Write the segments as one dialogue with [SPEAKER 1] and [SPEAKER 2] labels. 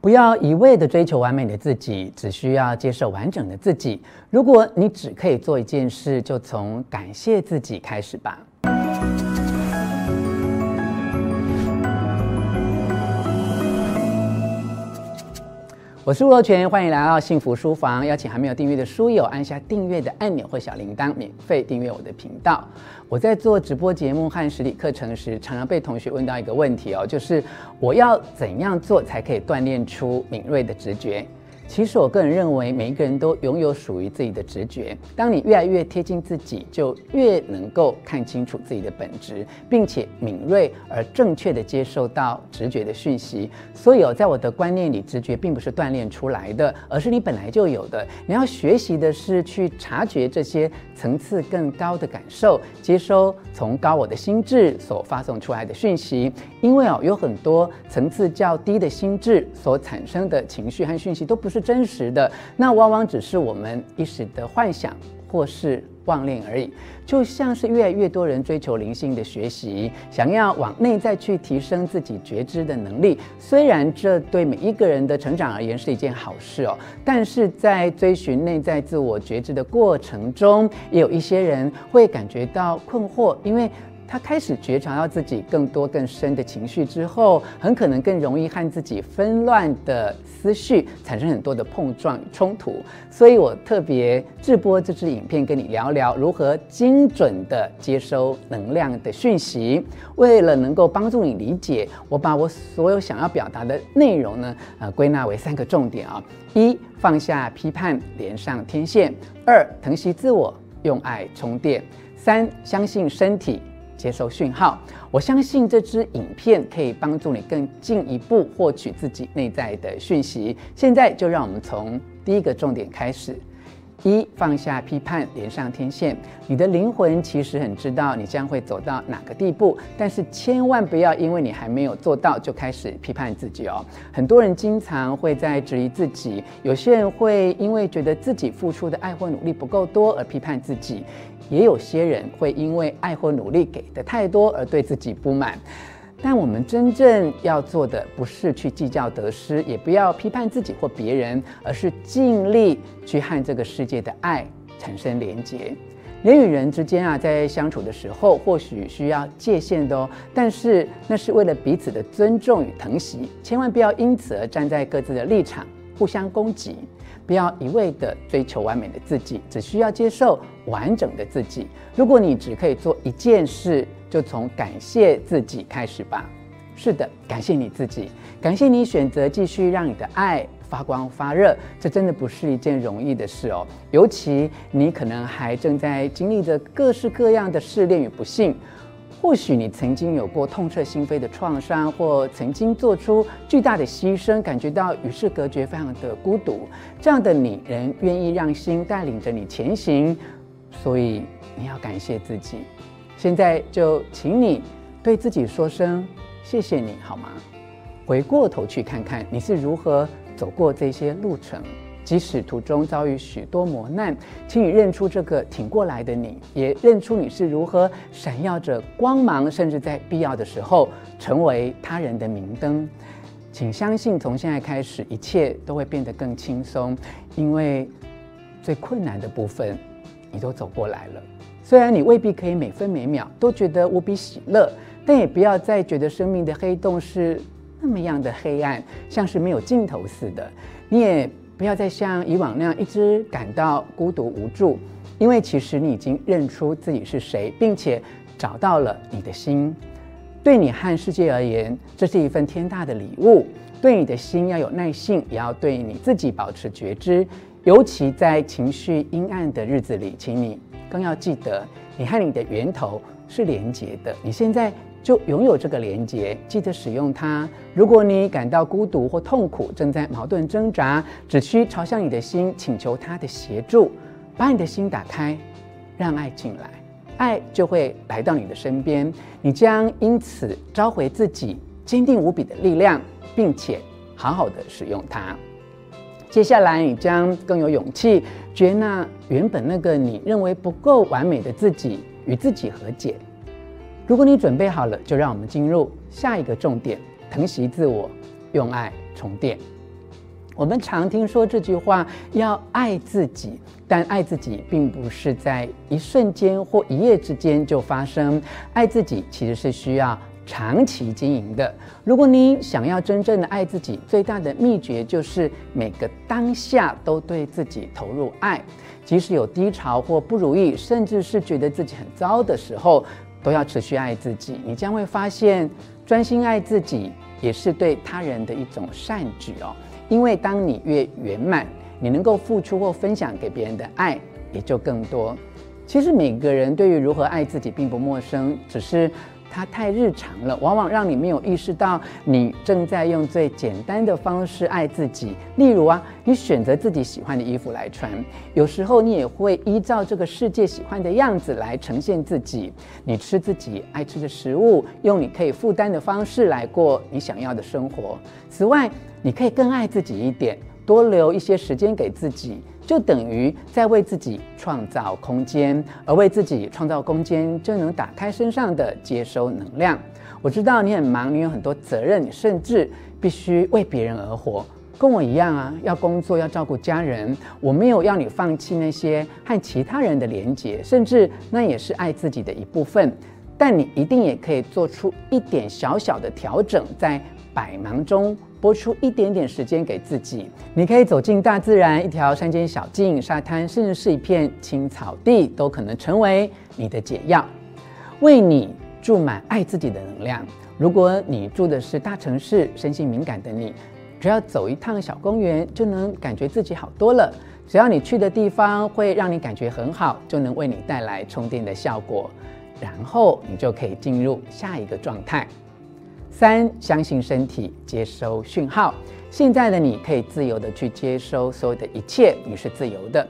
[SPEAKER 1] 不要一味的追求完美的自己，只需要接受完整的自己。如果你只可以做一件事，就从感谢自己开始吧。我是吴若泉，欢迎来到幸福书房。邀请还没有订阅的书友按下订阅的按钮或小铃铛，免费订阅我的频道。我在做直播节目和实体课程时，常常被同学问到一个问题哦，就是我要怎样做才可以锻炼出敏锐的直觉？其实我个人认为，每一个人都拥有属于自己的直觉。当你越来越贴近自己，就越能够看清楚自己的本质，并且敏锐而正确的接受到直觉的讯息。所以哦，在我的观念里，直觉并不是锻炼出来的，而是你本来就有的。你要学习的是去察觉这些层次更高的感受，接收从高我的心智所发送出来的讯息。因为哦，有很多层次较低的心智所产生的情绪和讯息都不是真实的，那往往只是我们一时的幻想或是妄念而已。就像是越来越多人追求灵性的学习，想要往内在去提升自己觉知的能力。虽然这对每一个人的成长而言是一件好事哦，但是在追寻内在自我觉知的过程中，也有一些人会感觉到困惑，因为。他开始觉察到自己更多更深的情绪之后，很可能更容易和自己纷乱的思绪产生很多的碰撞与冲突。所以我特别制播这支影片，跟你聊聊如何精准地接收能量的讯息。为了能够帮助你理解，我把我所有想要表达的内容呢，呃，归纳为三个重点啊：一、放下批判，连上天线；二、疼惜自我，用爱充电；三、相信身体。接收讯号，我相信这支影片可以帮助你更进一步获取自己内在的讯息。现在就让我们从第一个重点开始：一、放下批判，连上天线。你的灵魂其实很知道你将会走到哪个地步，但是千万不要因为你还没有做到就开始批判自己哦。很多人经常会在质疑自己，有些人会因为觉得自己付出的爱或努力不够多而批判自己。也有些人会因为爱或努力给的太多而对自己不满，但我们真正要做的不是去计较得失，也不要批判自己或别人，而是尽力去和这个世界的爱产生连结。人与人之间啊，在相处的时候，或许需要界限的哦，但是那是为了彼此的尊重与疼惜，千万不要因此而站在各自的立场互相攻击。不要一味的追求完美的自己，只需要接受完整的自己。如果你只可以做一件事，就从感谢自己开始吧。是的，感谢你自己，感谢你选择继续让你的爱发光发热。这真的不是一件容易的事哦，尤其你可能还正在经历着各式各样的试炼与不幸。或许你曾经有过痛彻心扉的创伤，或曾经做出巨大的牺牲，感觉到与世隔绝，非常的孤独。这样的你仍愿意让心带领着你前行，所以你要感谢自己。现在就请你对自己说声谢谢你好吗？回过头去看看你是如何走过这些路程。即使途中遭遇许多磨难，请你认出这个挺过来的你，也认出你是如何闪耀着光芒，甚至在必要的时候成为他人的明灯。请相信，从现在开始，一切都会变得更轻松，因为最困难的部分你都走过来了。虽然你未必可以每分每秒都觉得无比喜乐，但也不要再觉得生命的黑洞是那么样的黑暗，像是没有尽头似的。你也。不要再像以往那样一直感到孤独无助，因为其实你已经认出自己是谁，并且找到了你的心。对你和世界而言，这是一份天大的礼物。对你的心要有耐性，也要对你自己保持觉知。尤其在情绪阴暗的日子里，请你更要记得，你和你的源头是连结的。你现在。就拥有这个连接，记得使用它。如果你感到孤独或痛苦，正在矛盾挣扎，只需朝向你的心，请求他的协助，把你的心打开，让爱进来，爱就会来到你的身边。你将因此召回自己坚定无比的力量，并且好好的使用它。接下来，你将更有勇气接纳原本那个你认为不够完美的自己，与自己和解。如果你准备好了，就让我们进入下一个重点：疼惜自我，用爱充电。我们常听说这句话要爱自己，但爱自己并不是在一瞬间或一夜之间就发生。爱自己其实是需要长期经营的。如果你想要真正的爱自己，最大的秘诀就是每个当下都对自己投入爱，即使有低潮或不如意，甚至是觉得自己很糟的时候，都要持续爱自己。你将会发现，专心爱自己也是对他人的一种善举哦。因为当你越圆满，你能够付出或分享给别人的爱也就更多。其实每个人对于如何爱自己并不陌生，只是它太日常了，往往让你没有意识到你正在用最简单的方式爱自己。例如啊，你选择自己喜欢的衣服来穿，有时候你也会依照这个世界喜欢的样子来呈现自己。你吃自己爱吃的食物，用你可以负担的方式来过你想要的生活。此外，你可以更爱自己一点，多留一些时间给自己，就等于在为自己创造空间，而为自己创造空间，就能打开身上的接收能量。我知道你很忙，你有很多责任，甚至必须为别人而活，跟我一样啊，要工作，要照顾家人。我没有要你放弃那些和其他人的连结，甚至那也是爱自己的一部分。但你一定也可以做出一点小小的调整，在百忙中拨出一点点时间给自己。你可以走进大自然，一条山间小径、沙滩，甚至是一片青草地，都可能成为你的解药，为你注满爱自己的能量。如果你住的是大城市，身心敏感的你，只要走一趟小公园，就能感觉自己好多了。只要你去的地方会让你感觉很好，就能为你带来充电的效果。然后你就可以进入下一个状态。三，相信身体，接收讯号。现在的你可以自由地去接收所有的一切，你是自由的。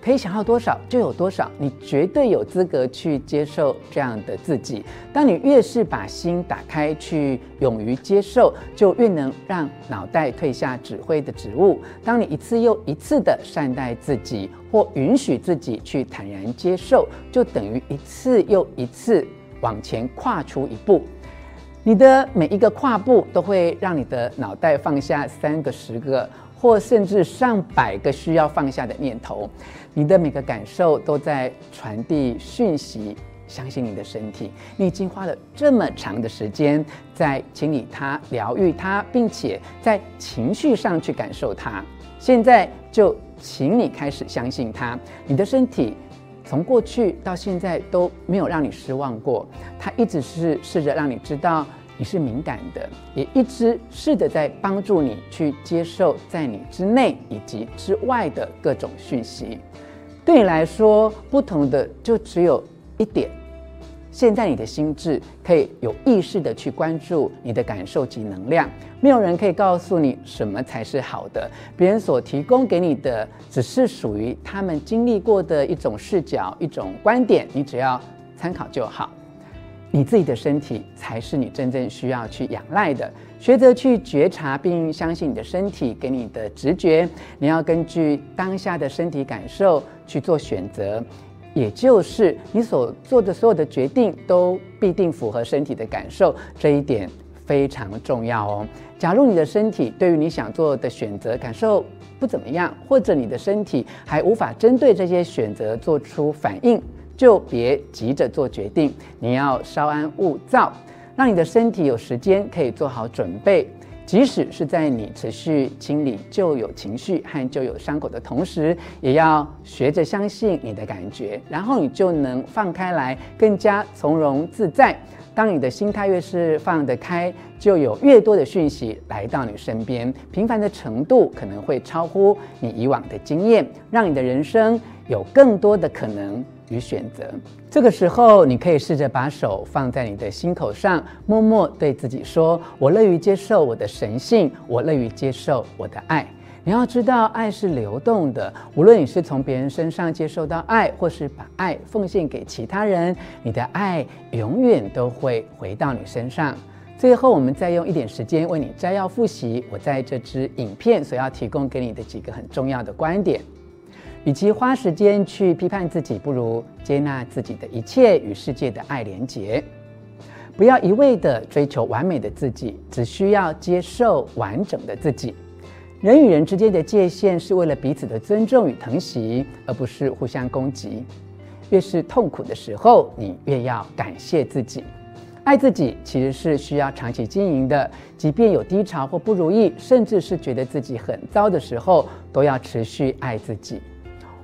[SPEAKER 1] 可以想要多少就有多少，你绝对有资格去接受这样的自己。当你越是把心打开，去勇于接受，就越能让脑袋退下指挥的职务。当你一次又一次的善待自己，或允许自己去坦然接受，就等于一次又一次往前跨出一步。你的每一个跨步，都会让你的脑袋放下三个、十个。或甚至上百个需要放下的念头，你的每个感受都在传递讯息。相信你的身体，你已经花了这么长的时间在清理它、疗愈它，并且在情绪上去感受它。现在就请你开始相信它。你的身体从过去到现在都没有让你失望过，它一直是试着让你知道。你是敏感的，也一直试着在帮助你去接受在你之内以及之外的各种讯息。对你来说，不同的就只有一点：现在你的心智可以有意识的去关注你的感受及能量。没有人可以告诉你什么才是好的，别人所提供给你的只是属于他们经历过的一种视角、一种观点，你只要参考就好。你自己的身体才是你真正需要去仰赖的，学着去觉察并相信你的身体给你的直觉。你要根据当下的身体感受去做选择，也就是你所做的所有的决定都必定符合身体的感受，这一点非常重要哦。假如你的身体对于你想做的选择感受不怎么样，或者你的身体还无法针对这些选择做出反应。就别急着做决定，你要稍安勿躁，让你的身体有时间可以做好准备。即使是在你持续清理旧有情绪和旧有伤口的同时，也要学着相信你的感觉，然后你就能放开来，更加从容自在。当你的心态越是放得开，就有越多的讯息来到你身边，频繁的程度可能会超乎你以往的经验，让你的人生有更多的可能与选择，这个时候你可以试着把手放在你的心口上，默默对自己说：“我乐于接受我的神性，我乐于接受我的爱。”你要知道，爱是流动的，无论你是从别人身上接受到爱，或是把爱奉献给其他人，你的爱永远都会回到你身上。最后，我们再用一点时间为你摘要复习我在这支影片所要提供给你的几个很重要的观点。与其花时间去批判自己，不如接纳自己的一切与世界的爱连结。不要一味地追求完美的自己，只需要接受完整的自己。人与人之间的界限是为了彼此的尊重与疼惜，而不是互相攻击。越是痛苦的时候，你越要感谢自己。爱自己其实是需要长期经营的，即便有低潮或不如意，甚至是觉得自己很糟的时候，都要持续爱自己。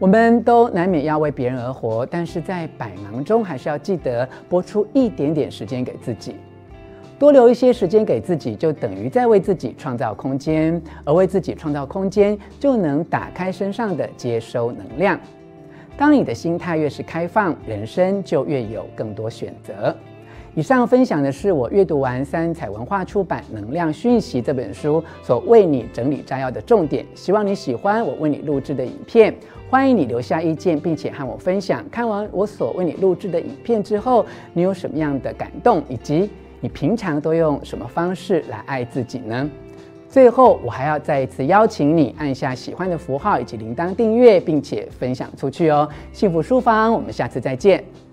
[SPEAKER 1] 我们都难免要为别人而活，但是在百忙中，还是要记得拨出一点点时间给自己。多留一些时间给自己，就等于在为自己创造空间，而为自己创造空间，就能打开身上的接收能量。当你的心态越是开放，人生就越有更多选择。以上分享的是我阅读完三彩文化出版《能量讯息》这本书所为你整理摘要的重点，希望你喜欢我为你录制的影片。欢迎你留下意见，并且和我分享看完我所为你录制的影片之后，你有什么样的感动，以及你平常都用什么方式来爱自己呢？最后，我还要再一次邀请你按下喜欢的符号以及铃铛订阅，并且分享出去哦。幸福书房，我们下次再见。